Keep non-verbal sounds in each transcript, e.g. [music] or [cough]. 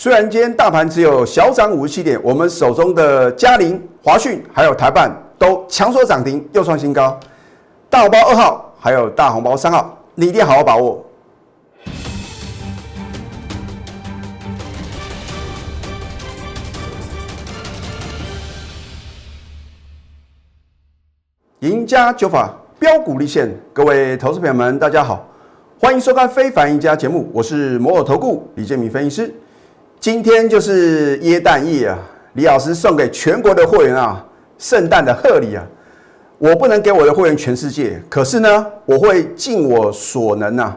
虽然今天大盘只有小涨五十七点，我们手中的嘉陵、华讯还有台办都强所涨停，又创新高。大红包二号还有大红包三号，你一定要好好把握。赢家九法标股立现，各位投资朋友们，大家好，欢迎收看《非凡赢家》节目，我是摩尔投顾李建明分析师。今天就是耶诞夜啊，李老师送给全国的会员啊，圣诞的贺礼啊。我不能给我的会员全世界，可是呢，我会尽我所能啊，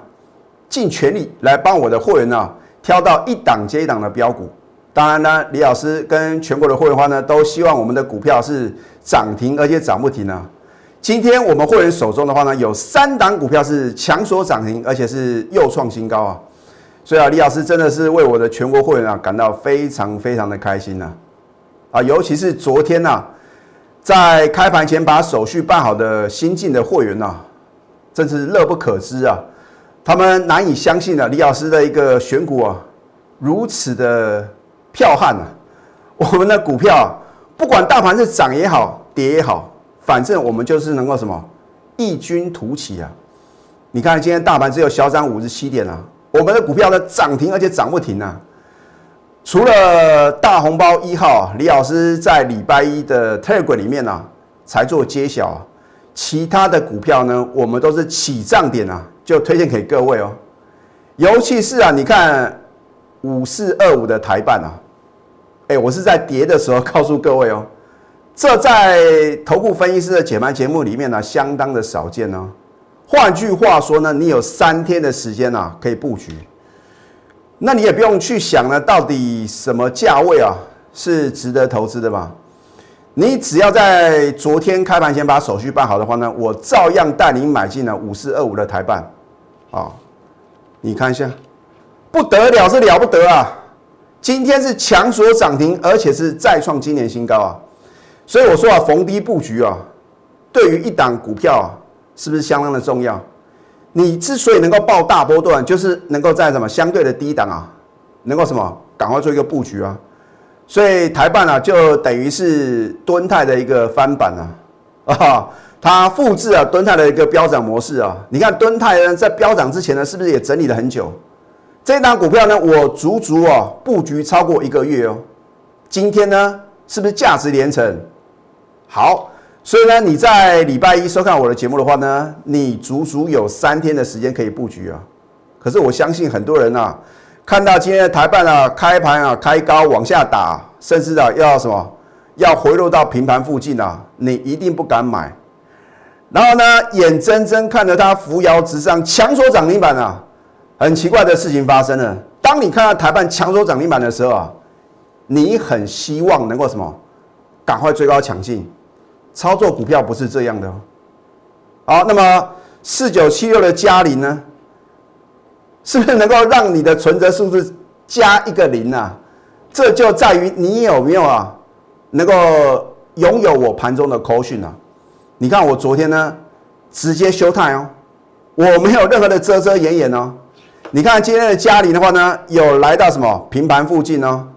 尽全力来帮我的会员啊，挑到一档接一档的标股。当然呢，李老师跟全国的会员话呢，都希望我们的股票是涨停，而且涨不停啊。今天我们会员手中的话呢，有三档股票是强所涨停，而且是又创新高啊。所以啊，李老师真的是为我的全国会员啊感到非常非常的开心呐！啊，尤其是昨天呐。在开盘前把手续办好的新进的会员呐，真是乐不可支啊！他们难以相信啊，李老师的一个选股啊，如此的剽悍啊！我们的股票不管大盘是涨也好，跌也好，反正我们就是能够什么异军突起啊！你看今天大盘只有小涨五十七点啊，我们的股票呢涨停而且涨不停啊！除了大红包一号，李老师在礼拜一的 Telegram 里面呢才做揭晓，其他的股票呢，我们都是起涨点啊，就推荐给各位哦。尤其是啊，你看五四二五的台办啊，哎，我是在跌的时候 [laughs] 告诉各位哦，这在头部分析师的解盘节目里面呢，相当的少见哦。换句话说呢，你有三天的时间啊，可以布局。那你也不用去想呢，到底什么价位啊是值得投资的吧？你只要在昨天开盘前把手续办好的话呢，我照样带你买进了五四二五的台办，啊，你看一下，不得了是了不得啊！今天是强所涨停，而且是再创今年新高啊！所以我说啊，逢低布局啊，对于一档股票啊，是不是相当的重要？你之所以能够报大波段，就是能够在什么相对的低档啊，能够什么赶快做一个布局啊。所以台办啊，就等于是敦泰的一个翻版啊，啊，它复制啊敦泰的一个飙涨模式啊。你看敦泰呢，在飙涨之前呢，是不是也整理了很久？这档股票呢，我足足啊布局超过一个月哦。今天呢，是不是价值连城？好。所以呢，你在礼拜一收看我的节目的话呢，你足足有三天的时间可以布局啊。可是我相信很多人啊，看到今天的台办啊开盘啊开高往下打，甚至啊要什么要回落到平盘附近啊，你一定不敢买。然后呢，眼睁睁看着它扶摇直上，强锁涨停板啊，很奇怪的事情发生了。当你看到台办强锁涨停板的时候啊，你很希望能够什么，赶快追高抢进。操作股票不是这样的哦。好，那么四九七六的嘉陵呢，是不是能够让你的存折数字加一个零呢？这就在于你有没有啊，能够拥有我盘中的扣讯啊？你看我昨天呢，直接休态哦，我没有任何的遮遮掩掩哦。你看今天的嘉陵的话呢，有来到什么平盘附近哦？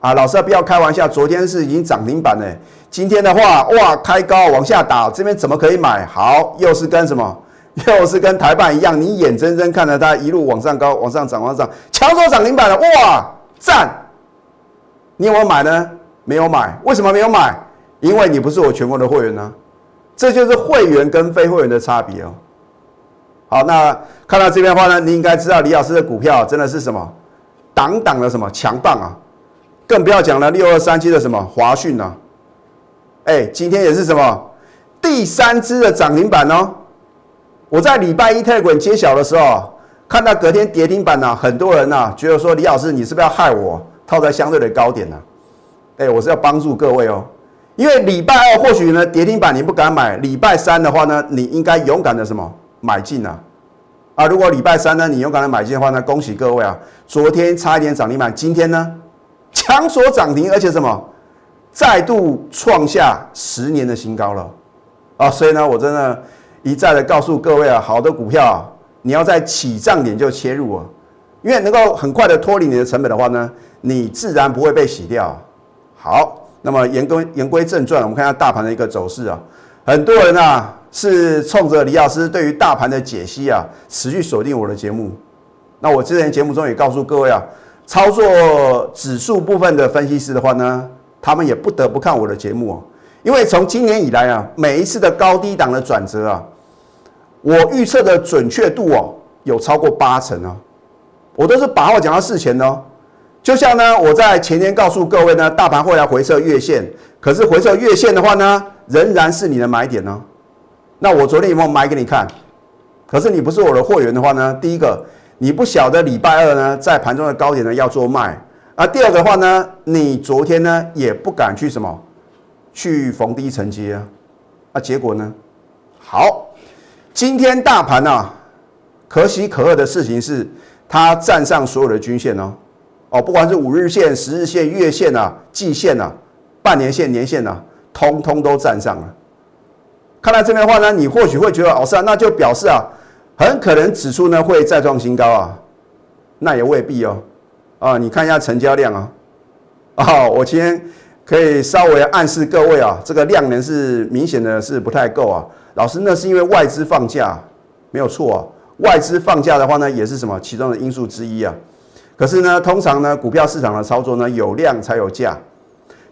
啊，老师不要开玩笑，昨天是已经涨停板嘞。今天的话，哇，开高往下打，这边怎么可以买？好，又是跟什么？[laughs] 又是跟台办一样，你眼睁睁看着它一路往上高，往上涨，往上强做涨停板了，哇，赞！你有没有买呢？没有买，为什么没有买？因为你不是我全国的会员呢。这就是会员跟非会员的差别哦。好，那看到这边的话呢，你应该知道李老师的股票真的是什么？挡挡的什么强棒啊？更不要讲了，六二三七的什么华讯啊？哎，今天也是什么第三支的涨停板哦！我在礼拜一特滚揭晓的时候，看到隔天跌停板呢，很多人呢觉得说李老师你是不是要害我套在相对的高点呢？哎，我是要帮助各位哦，因为礼拜二或许呢跌停板你不敢买，礼拜三的话呢，你应该勇敢的什么买进啊！啊，如果礼拜三呢你勇敢的买进的话呢，恭喜各位啊！昨天差一点涨停板，今天呢强锁涨停，而且什么？再度创下十年的新高了，啊，所以呢，我真的一再的告诉各位啊，好的股票，你要在起涨点就切入啊，因为能够很快的脱离你的成本的话呢，你自然不会被洗掉。好，那么言归言归正传，我们看一下大盘的一个走势啊。很多人啊是冲着李老师对于大盘的解析啊，持续锁定我的节目。那我之前节目中也告诉各位啊，操作指数部分的分析师的话呢，他们也不得不看我的节目啊，因为从今年以来啊，每一次的高低档的转折啊，我预测的准确度哦，有超过八成哦，我都是把话讲到事前哦。就像呢，我在前天告诉各位呢，大盘会来回撤月线，可是回撤月线的话呢，仍然是你的买点呢。那我昨天有没有买给你看？可是你不是我的货源的话呢，第一个。你不晓得礼拜二呢，在盘中的高点呢要做卖啊。第二个的话呢，你昨天呢也不敢去什么，去逢低承接啊。啊，结果呢，好，今天大盘呢，可喜可贺的事情是，它站上所有的均线哦。哦，不管是五日线、十日线、月线啊、季线啊、半年线、年线啊，通通都站上了。看到这边的话呢，你或许会觉得，哦，是啊，那就表示啊。很可能指数呢会再创新高啊，那也未必哦。啊，你看一下成交量啊，啊，我今天可以稍微暗示各位啊，这个量能是明显的是不太够啊。老师，那是因为外资放假，没有错啊。外资放假的话呢，也是什么其中的因素之一啊。可是呢，通常呢，股票市场的操作呢，有量才有价。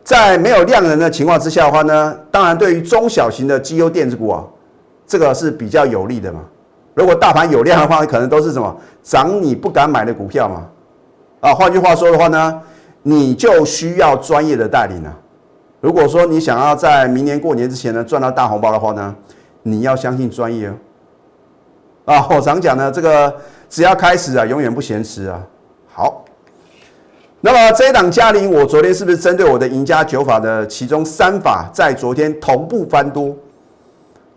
在没有量能的情况之下的话呢，当然对于中小型的绩优电子股啊，这个是比较有利的嘛。如果大盘有量的话，可能都是什么涨你不敢买的股票嘛？啊，换句话说的话呢，你就需要专业的带领啊。如果说你想要在明年过年之前呢赚到大红包的话呢，你要相信专业哦。啊，我常讲呢，这个只要开始啊，永远不嫌迟啊。好，那么这一档嘉玲，我昨天是不是针对我的赢家九法的其中三法，在昨天同步翻多？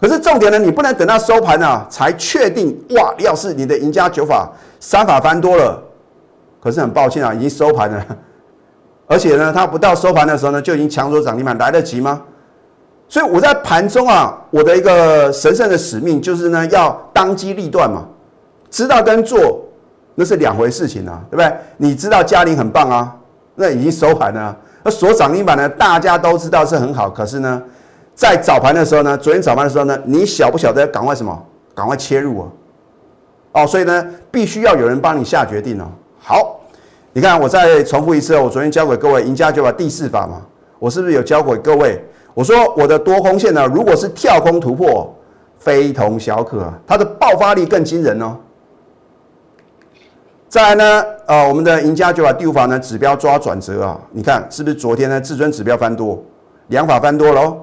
可是重点呢，你不能等到收盘啊才确定哇！要是你的赢家九法三法翻多了，可是很抱歉啊，已经收盘了，[laughs] 而且呢，它不到收盘的时候呢，就已经抢走涨停板，来得及吗？所以我在盘中啊，我的一个神圣的使命就是呢，要当机立断嘛，知道跟做那是两回事情啊，对不对？你知道嘉玲很棒啊，那已经收盘了，那锁涨停板呢，大家都知道是很好，可是呢？在早盘的时候呢，昨天早盘的时候呢，你晓不晓得赶快什么？赶快切入啊！哦，所以呢，必须要有人帮你下决定哦。好，你看我再重复一次，我昨天教给各位赢家就把第四法嘛，我是不是有教给各位？我说我的多空线呢，如果是跳空突破，非同小可，它的爆发力更惊人哦。再来呢，呃，我们的赢家就把第五法呢指标抓转折啊，你看是不是昨天呢至尊指标翻多，两法翻多喽？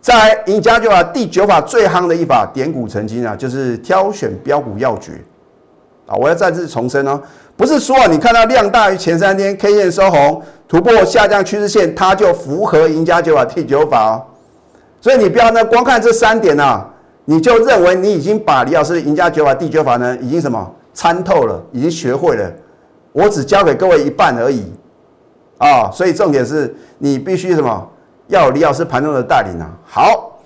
在赢家就把第九法最夯的一法点股成金啊，就是挑选标股要诀啊！我要再次重申哦，不是说你看到量大于前三天 K 线收红，突破下降趋势线，它就符合赢家九法第九法哦。所以你不要呢，光看这三点呢，你就认为你已经把李老师赢家九法第九法呢，已经什么参透了，已经学会了。我只教给各位一半而已啊！所以重点是你必须什么？要有李老师盘中的带领啊！好，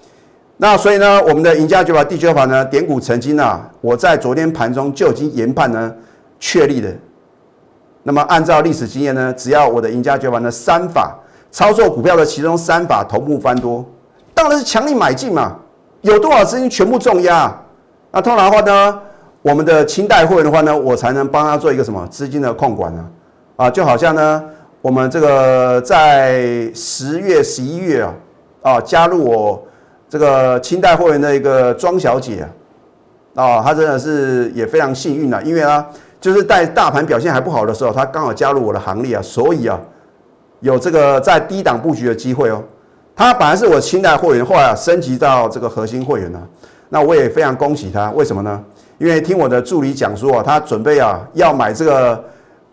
那所以呢，我们的赢家九法第九法呢，点股成金啊！我在昨天盘中就已经研判呢，确立的。那么按照历史经验呢，只要我的赢家绝版的三法操作股票的其中三法同步翻多，当然是强力买进嘛！有多少资金全部重压？那通常的话呢，我们的清代会员的话呢，我才能帮他做一个什么资金的控管呢？啊，就好像呢。我们这个在十月、十一月啊，啊，加入我这个清代会员的一个庄小姐啊，啊，她真的是也非常幸运啊，因为啊，就是在大盘表现还不好的时候，他刚好加入我的行列啊，所以啊，有这个在低档布局的机会哦。他本来是我清代会员，后来啊升级到这个核心会员了，那我也非常恭喜他。为什么呢？因为听我的助理讲说啊，他准备啊要买这个。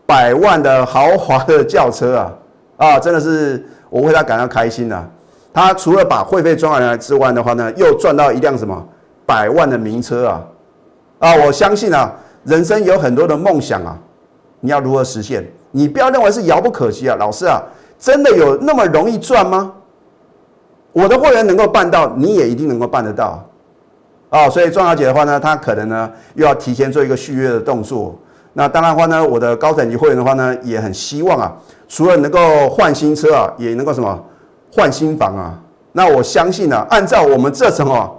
百万的豪华的轿车啊，啊，真的是我为他感到开心呐。他除了把会费赚回来之外的话呢，又赚到一辆什么百万的名车啊，啊，我相信啊，人生有很多的梦想啊，你要如何实现？你不要认为是遥不可及啊，老师啊，真的有那么容易赚吗？我的会员能够办到，你也一定能够办得到啊。所以庄小姐的话呢，她可能呢又要提前做一个续约的动作。那当然的话呢，我的高等级会员的话呢，也很希望啊，除了能够换新车啊，也能够什么换新房啊。那我相信呢，按照我们这层哦，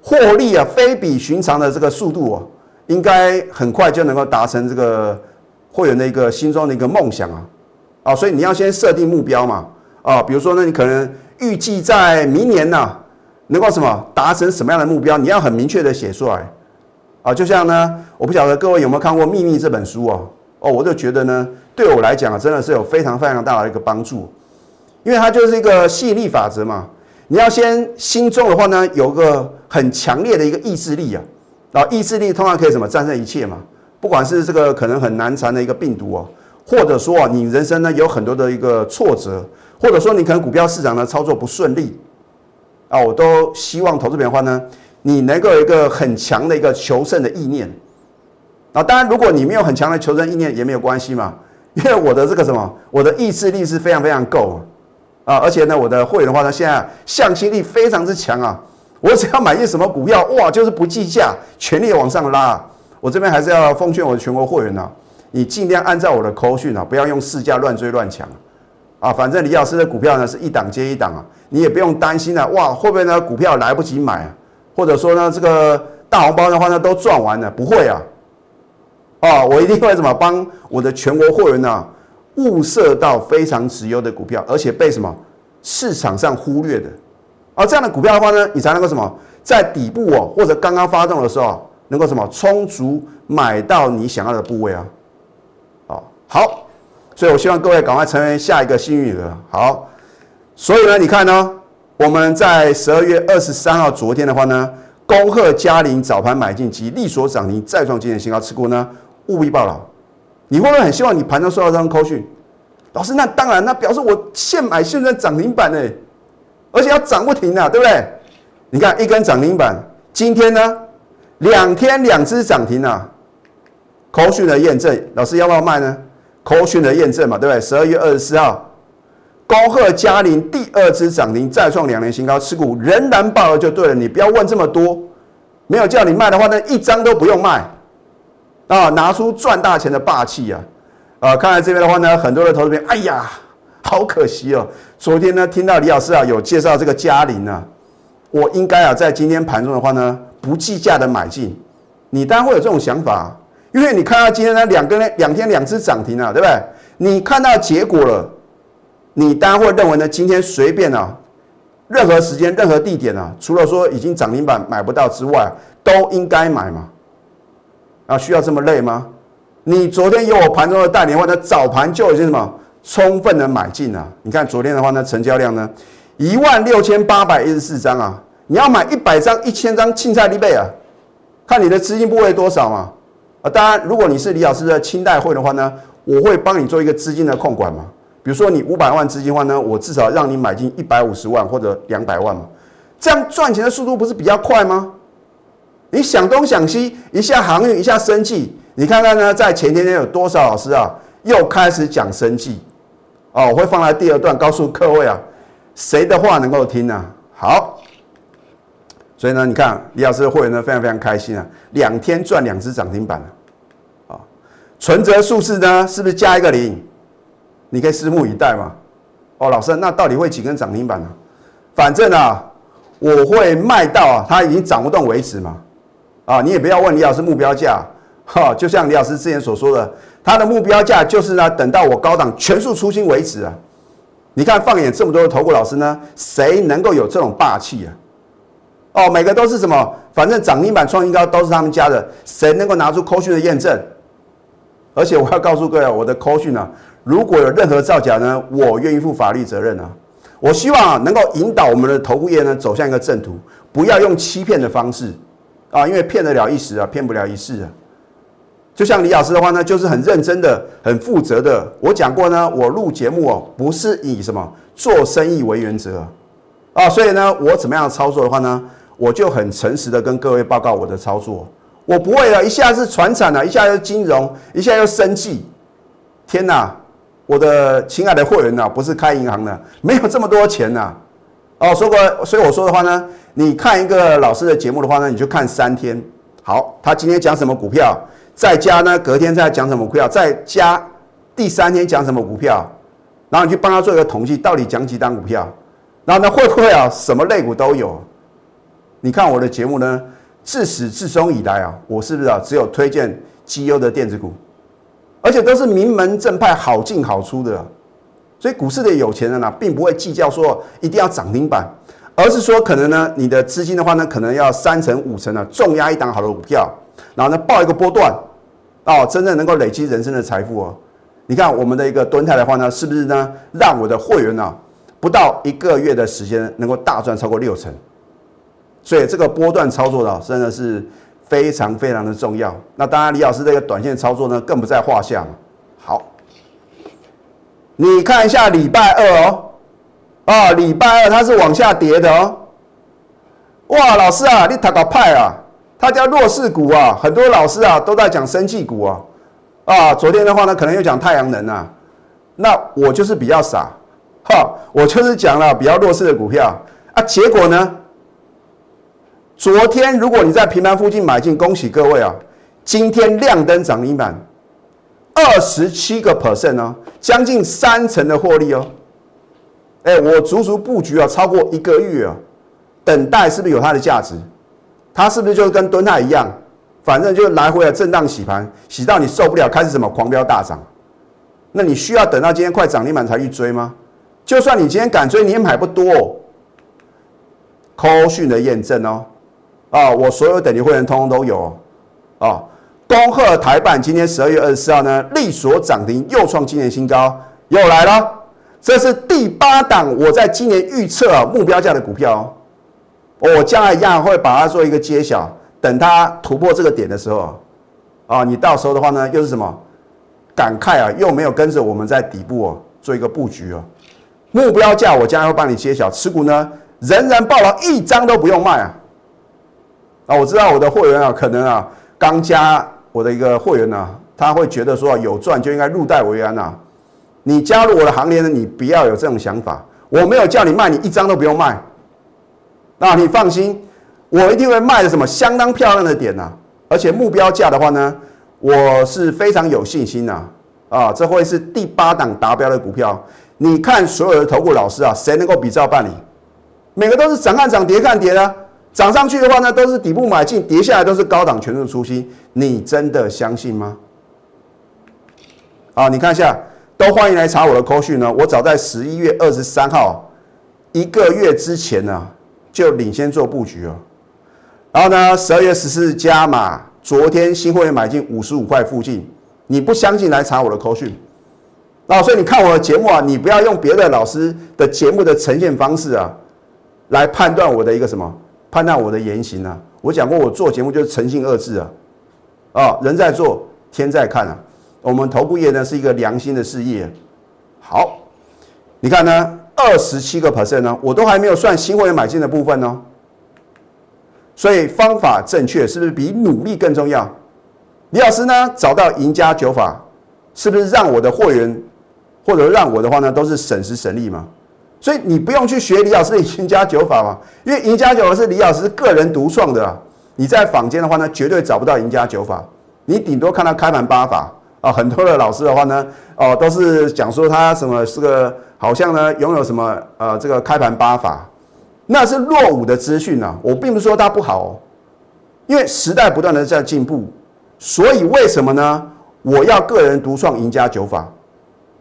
获利啊，非比寻常的这个速度哦，应该很快就能够达成这个会员的一个心中的一个梦想啊。啊，所以你要先设定目标嘛。啊，比如说呢，你可能预计在明年呢，能够什么达成什么样的目标，你要很明确的写出来。啊，就像呢，我不晓得各位有没有看过《秘密》这本书哦。哦，我就觉得呢，对我来讲，真的是有非常非常大的一个帮助，因为它就是一个吸引力法则嘛。你要先心中的话呢，有个很强烈的一个意志力啊，然后意志力通常可以什么战胜一切嘛。不管是这个可能很难缠的一个病毒哦，或者说你人生呢有很多的一个挫折，或者说你可能股票市场呢操作不顺利啊，我都希望投资品的话呢，你能够有一个很强的一个求胜的意念啊。当然，如果你没有很强的求胜意念也没有关系嘛，[laughs] 因为我的这个什么，我的意志力是非常非常够。啊，而且呢，我的会员的话呢，现在向心力非常之强啊！我只要买进什么股票，哇，就是不计价，全力往上拉。我这边还是要奉劝我的全国会员呢，你尽量按照我的口讯啊，不要用市价乱追乱抢啊！反正李老师的股票呢是一档接一档啊，你也不用担心啊，哇，会不会呢股票来不及买？或者说呢这个大红包的话呢都赚完了？不会啊！啊，我一定会怎么帮我的全国会员呢？物色到非常值优的股票，而且被什么市场上忽略的，而这样的股票的话呢，你才能够什么在底部哦，或者刚刚发动的时候，能够什么充足买到你想要的部位啊？哦，好，所以我希望各位赶快成为下一个幸运儿。好，所以呢，你看呢，我们在十二月二十三号昨天的话呢，恭贺嘉陵早盘买进及利所涨停再创今年新高，持股呢务必报牢。你会不会很希望你盘中收到这张扣讯？老师，那当然，那表示我现买现在涨停板呢，而且要涨不停啊，对不对？你看一根涨停板，今天呢两天两只涨停啊，扣讯的验证，老师要不要卖呢？扣讯的验证嘛，对不对？十二月二十四号，高贺嘉陵第二只涨停，再创两年新高，持股仍然爆了就对了，你不要问这么多，没有叫你卖的话，那一张都不用卖。啊，拿出赚大钱的霸气啊！啊，看来这边的话呢，很多的投资者，哎呀，好可惜哦。昨天呢，听到李老师啊有介绍这个嘉陵啊，我应该啊在今天盘中的话呢，不计价的买进。你当然会有这种想法，因为你看到今天呢两根两天两只涨停啊，对不对？你看到结果了，你当然会认为呢，今天随便啊，任何时间、任何地点啊，除了说已经涨停板买不到之外，都应该买嘛。啊，需要这么累吗？你昨天有我盘中的带领的话，那早盘就已经什么充分的买进啊。你看昨天的话呢，成交量呢一万六千八百一十四张啊，你要买一百张、一千张，青菜利倍啊，看你的资金部位多少嘛。啊，当然，如果你是李老师的清代会的话呢，我会帮你做一个资金的控管嘛。比如说你五百万资金的话呢，我至少让你买进一百五十万或者两百万嘛，这样赚钱的速度不是比较快吗？你想东想西，一下航运，一下生计，你看看呢，在前天天有多少老师啊，又开始讲生计，哦，我会放在第二段告诉各位啊，谁的话能够听呢？好，所以呢，你看李老师的会员呢非常非常开心啊，两天赚两只涨停板啊，存折数字呢是不是加一个零？你可以拭目以待嘛。哦，老师，那到底会几根涨停板呢？反正啊，我会卖到啊，它已经涨不动为止嘛。啊，你也不要问李老师目标价，哈，就像李老师之前所说的，他的目标价就是呢，等到我高档全数出清为止啊。你看，放眼这么多的投顾老师呢，谁能够有这种霸气啊？哦，每个都是什么？反正涨停板创新高都是他们家的，谁能够拿出扣讯的验证？而且我要告诉各位，我的扣讯啊，如果有任何造假呢，我愿意负法律责任啊。我希望能够引导我们的投顾业呢走向一个正途，不要用欺骗的方式。啊，因为骗得了一时啊，骗不了一世啊。就像李老师的话呢，就是很认真的、很负责的。我讲过呢，我录节目哦，不是以什么做生意为原则啊。所以呢，我怎么样操作的话呢，我就很诚实的跟各位报告我的操作。我不会啊，一下是船产啊，一下又金融，一下又生计。天哪，我的亲爱的会员呐，不是开银行的，没有这么多钱呐。哦，说过，所以我说的话呢。你看一个老师的节目的话呢，你就看三天。好，他今天讲什么股票？再加呢隔天再讲什么股票，再加第三天讲什么股票，然后你去帮他做一个统计，到底讲几单股票，然后呢会不会啊什么类股都有？你看我的节目呢，自始至终以来啊，我是不是啊只有推荐绩优的电子股，而且都是名门正派，好进好出的。所以股市的有钱人呢，并不会计较说一定要涨停板，而是说可能呢，你的资金的话呢，可能要三成五成呢，重压一档好的股票，然后呢，报一个波段，哦，真正能够累积人生的财富哦。你看我们的一个蹲态的话呢，是不是呢，让我的会员呢，不到一个月的时间能够大赚超过六成？所以这个波段操作的真的是非常非常的重要。那当然，李老师这个短线操作呢，更不在话下。好。你看一下礼拜二哦，啊，礼拜二它是往下跌的哦。哇，老师啊，你塔个派啊，它叫弱势股啊，很多老师啊都在讲生气股啊，啊，昨天的话呢，可能又讲太阳能啊，那我就是比较傻，哈，我就是讲了比较弱势的股票啊，结果呢，昨天如果你在平盘附近买进，恭喜各位啊，今天亮灯涨停板。二十七个 percent 哦，将近三成的获利哦。哎，我足足布局啊超过一个月啊，等待是不是有它的价值？它是不是就跟蹲泰一样，反正就来回的震荡洗盘，洗到你受不了，开始什么狂飙大涨？那你需要等到今天快涨停板才去追吗？就算你今天敢追，你也买不多。哦。扣讯的验证哦，啊，我所有等级会员通通都有哦。恭贺台办今天十二月二十四号呢，力所涨停，又创今年新高，又来了。这是第八档，我在今年预测目标价的股票，哦我将来一样会把它做一个揭晓。等它突破这个点的时候，啊，你到时候的话呢，又是什么感慨啊？又没有跟着我们在底部哦做一个布局哦。目标价我将来会帮你揭晓，持股呢仍然爆了，一张都不用卖啊。啊，我知道我的会员啊，可能啊刚加。我的一个会员呢，他会觉得说有赚就应该入袋为安呐。你加入我的行列呢，你不要有这种想法。我没有叫你卖，你一张都不用卖。那你放心，我一定会卖的什么相当漂亮的点呐。而且目标价的话呢，我是非常有信心呐。啊，这会是第八档达标的股票。你看所有的投顾老师啊，谁能够比照办理？每个都是涨看涨，跌看跌的。涨上去的话呢，都是底部买进；跌下来都是高档全数出新。你真的相信吗？啊，你看一下，都欢迎来查我的扣讯呢。我早在十一月二十三号一个月之前呢，就领先做布局哦。然后呢，十二月十四加码，昨天新会员买进五十五块附近。你不相信来查我的扣讯。啊，所以你看我的节目啊，你不要用别的老师的节目的呈现方式啊，来判断我的一个什么。判断我的言行啊，我讲过，我做节目就是诚信二字啊，啊，人在做，天在看啊。我们投顾业呢是一个良心的事业。好，你看呢，二十七个 percent 呢，我都还没有算新会员买进的部分呢。所以方法正确，是不是比努力更重要？李老师呢，找到赢家九法，是不是让我的会员或者让我的话呢，都是省时省力嘛？所以你不用去学李老师的赢家九法嘛，因为赢家九法是李老师个人独创的。你在坊间的话呢，绝对找不到赢家九法，你顶多看到开盘八法啊。很多的老师的话呢，哦，都是讲说他什么是个好像呢拥有什么呃这个开盘八法，那是落伍的资讯啊。我并不是说它不好，哦，因为时代不断的在进步，所以为什么呢？我要个人独创赢家九法，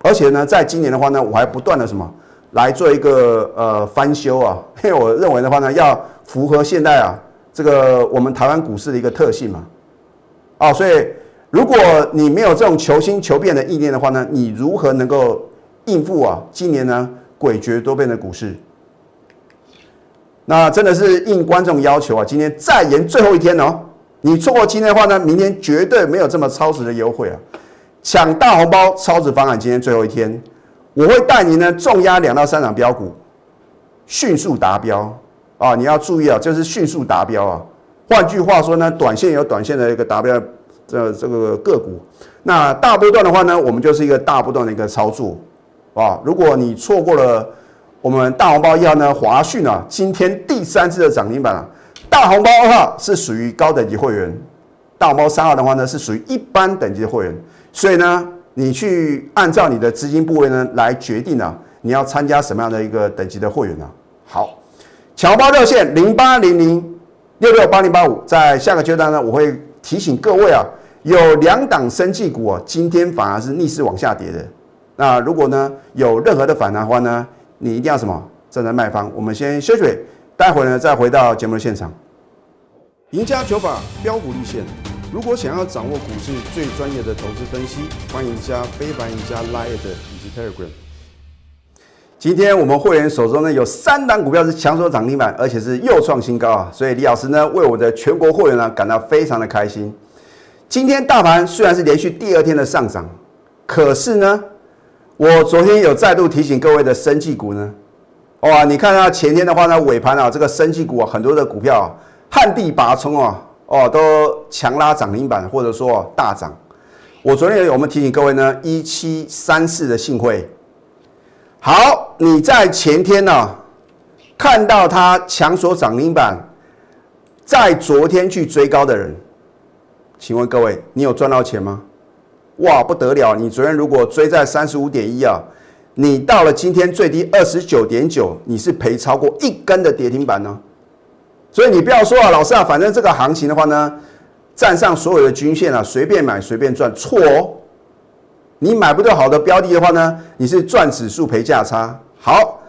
而且呢，在今年的话呢，我还不断的什么？来做一个呃翻修啊，[laughs] 因为我认为的话呢，要符合现在啊这个我们台湾股市的一个特性嘛，啊，所以如果你没有这种求新求变的意念的话呢，你如何能够应付啊今年呢诡谲多变的股市？那真的是应观众要求啊，今天再延最后一天哦，你错过今天的话呢，明天绝对没有这么超值的优惠啊，抢大红包超值方案，今天最后一天。我会带你呢重压两到三档标股，迅速达标啊！你要注意啊，就是迅速达标啊。换句话说呢，短线有短线的一个达标的这个个股，那大波段的话呢，我们就是一个大波段的一个操作啊。如果你错过了我们大红包一号呢，华讯啊，今天第三次的涨停板啊，大红包二号是属于高等级会员，大红包三号的话呢，是属于一般等级的会员，所以呢，你去按照你的资金部位呢来决定啊，你要参加什么样的一个等级的会员呢？好，抢包热线零八零零六六八零八五，在下个阶段呢，我会提醒各位啊，有两档生技股啊，今天反而是逆势往下跌的。那如果呢有任何的反弹的话呢，你一定要什么站在卖方。我们先休息，待会呢再回到节目的现场。赢家九法标股立线，如果想要掌握股市最专业的投资分析，欢迎加非凡、赢家 Line 以及 Telegram。今天我们会员手中呢有三档股票是强手涨停板，而且是又创新高啊！所以李老师呢为我的全国会员呢感到非常的开心。今天大盘虽然是连续第二天的上涨，可是呢，我昨天有再度提醒各位的生技股呢，哇，你看到前天的话呢尾盘啊，这个生技股啊很多的股票啊。旱地拔葱啊，哦，都强拉涨停板，或者说大涨。我昨天有我们提醒各位呢，一七三四的信汇，好，你在前天呢看到它强锁涨停板，在昨天去追高的人，请问各位，你有赚到钱吗？哇，不得了！你昨天如果追在三十五点一啊，你到了今天最低二十九点九，你是赔超过一根的跌停板呢。所以你不要说啊，老师啊，反正这个行情的话呢，站上所有的均线啊，随便买随便赚，错哦。你买不到好的标的的话呢，你是赚指数赔价差。好，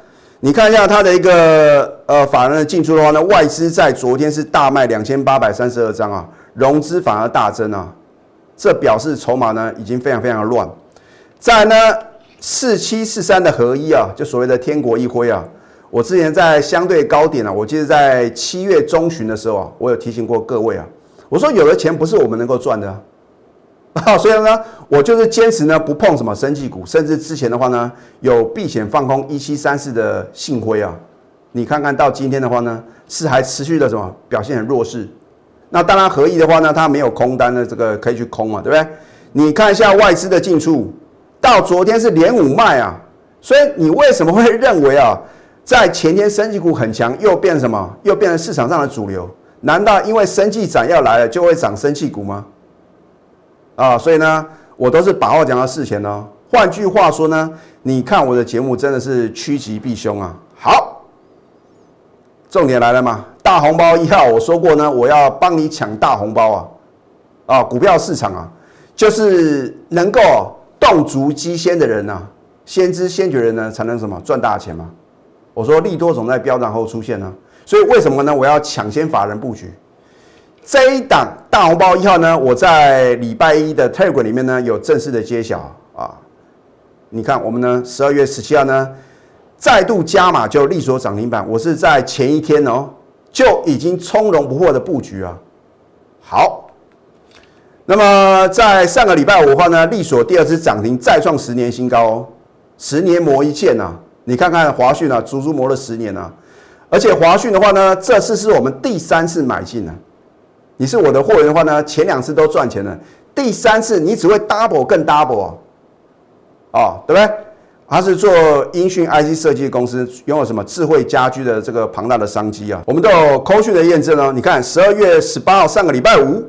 你看一下它的一个呃法人的进出的话呢，外资在昨天是大卖两千八百三十二张啊，融资反而大增啊，这表示筹码呢已经非常非常的乱。再呢，四七四三的合一啊，就所谓的天国一辉啊。我之前在相对高点啊，我记得在七月中旬的时候啊，我有提醒过各位啊，我说有的钱不是我们能够赚的 [laughs] 啊，所以呢，我就是坚持呢不碰什么生技股，甚至之前的话呢，有避险放空一七三四的信辉啊，你看看到今天的话呢，是还持续的什么表现很弱势，那当然合意的话呢，它没有空单的这个可以去空嘛，对不对？你看一下外资的进出，到昨天是连五卖啊，所以你为什么会认为啊？在前天，升绩股很强，又变什么？又变成市场上的主流？难道因为升绩展要来了，就会涨升气股吗？啊，所以呢，我都是把话讲到事前哦。换句话说呢，你看我的节目真的是趋吉避凶啊。好，重点来了嘛，大红包一号，我说过呢，我要帮你抢大红包啊！啊，股票市场啊，就是能够动足机先的人呐，先知先觉人呢，才能什么赚大钱嘛。我说利多总在飙涨后出现呢，所以为什么呢？我要抢先法人布局这一档大红包一号呢？我在礼拜一的 Telegram 里面呢有正式的揭晓啊！你看我们呢十二月十七号呢再度加码就利索涨停板，我是在前一天哦就已经从容不迫的布局啊。好，那么在上个礼拜五的话呢，利索第二次涨停再创十年新高哦，十年磨一剑呐。你看看华讯啊，足足磨了十年啊，而且华讯的话呢，这次是我们第三次买进了。你是我的货源的话呢，前两次都赚钱了，第三次你只会 double 更 double 哦，对不对？它是做音讯 IC 设计公司，拥有什么智慧家居的这个庞大的商机啊？我们都有扣讯的验证哦。你看十二月十八号上个礼拜五，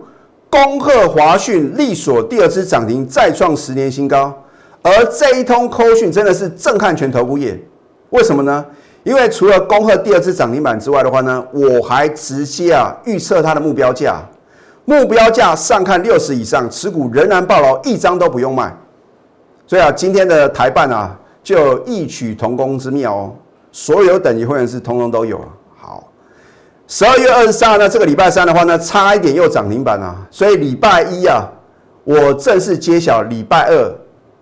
恭贺华讯力所第二次涨停，再创十年新高。而这一通扣讯真的是震撼全投顾业，为什么呢？因为除了恭贺第二次涨停板之外的话呢，我还直接啊预测它的目标价，目标价上看六十以上，持股仍然爆牢，一张都不用卖。所以啊，今天的台办啊，就异曲同工之妙哦，所有等级会员是通通都有啊。好，十二月二十三号呢，这个礼拜三的话呢，差一点又涨停板啊，所以礼拜一啊，我正式揭晓礼拜二。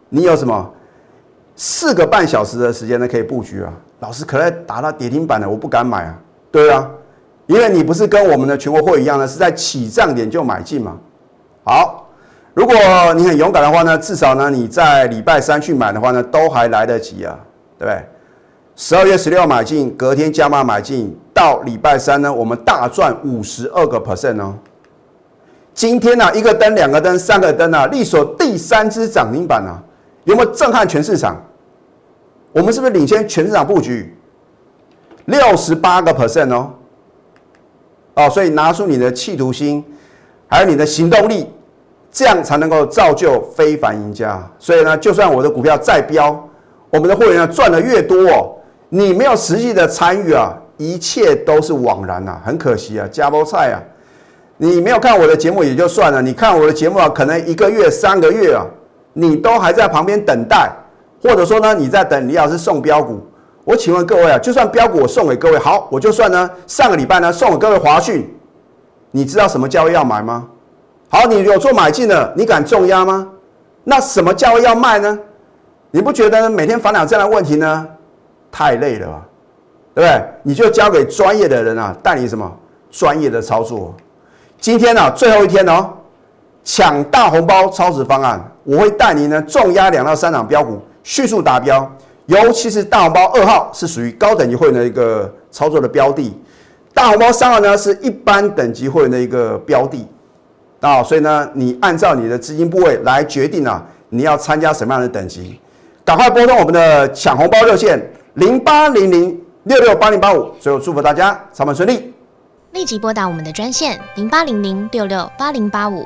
你有什么四个半小时的时间呢？可以布局啊！老师，可能打到跌停板的，我不敢买啊。对啊，因为你不是跟我们的全国会一样呢，是在起涨点就买进嘛。好，如果你很勇敢的话呢，至少呢你在礼拜三去买的话呢，都还来得及啊，对不对？十二月十六号买进，隔天加码买进，到礼拜三呢，我们大赚五十二个 percent 哦。今天呢，一个灯、两个灯、三个灯啊，力所第三支涨停板啊！有没有震撼全市场？我们是不是领先全市场布局六十八个 percent 哦？哦，所以拿出你的企图心，还有你的行动力，这样才能够造就非凡赢家。所以呢，就算我的股票再飙，我们的会员赚的越多哦，你没有实际的参与啊，一切都是枉然呐，很可惜啊，加包菜啊。你没有看我的节目也就算了，你看我的节目啊，可能一个月、三个月啊，你都还在旁边等待，或者说呢，你在等李老师送标股。我请问各位啊，就算标股我送给各位，好，我就算呢，上个礼拜呢送给各位华讯，你知道什么价位要买吗？好，你有做买进的，你敢重压吗？那什么价位要卖呢？你不觉得每天烦恼这样的问题呢？太累了吧，对不对？你就交给专业的人啊，带你什么专业的操作。今天呢，最后一天哦，抢大红包超值方案，我会带你呢重压两到三档标股，迅速达标。尤其是大红包二号是属于高等级会员的一个操作的标的，大红包三号呢是一般等级会员的一个标的。啊，所以呢，你按照你的资金部位来决定啊，你要参加什么样的等级。赶快拨通我们的抢红包热线零八零零六六八零八五。最后祝福大家上班顺利。立即拨打我们的专线零八零零六六八零八五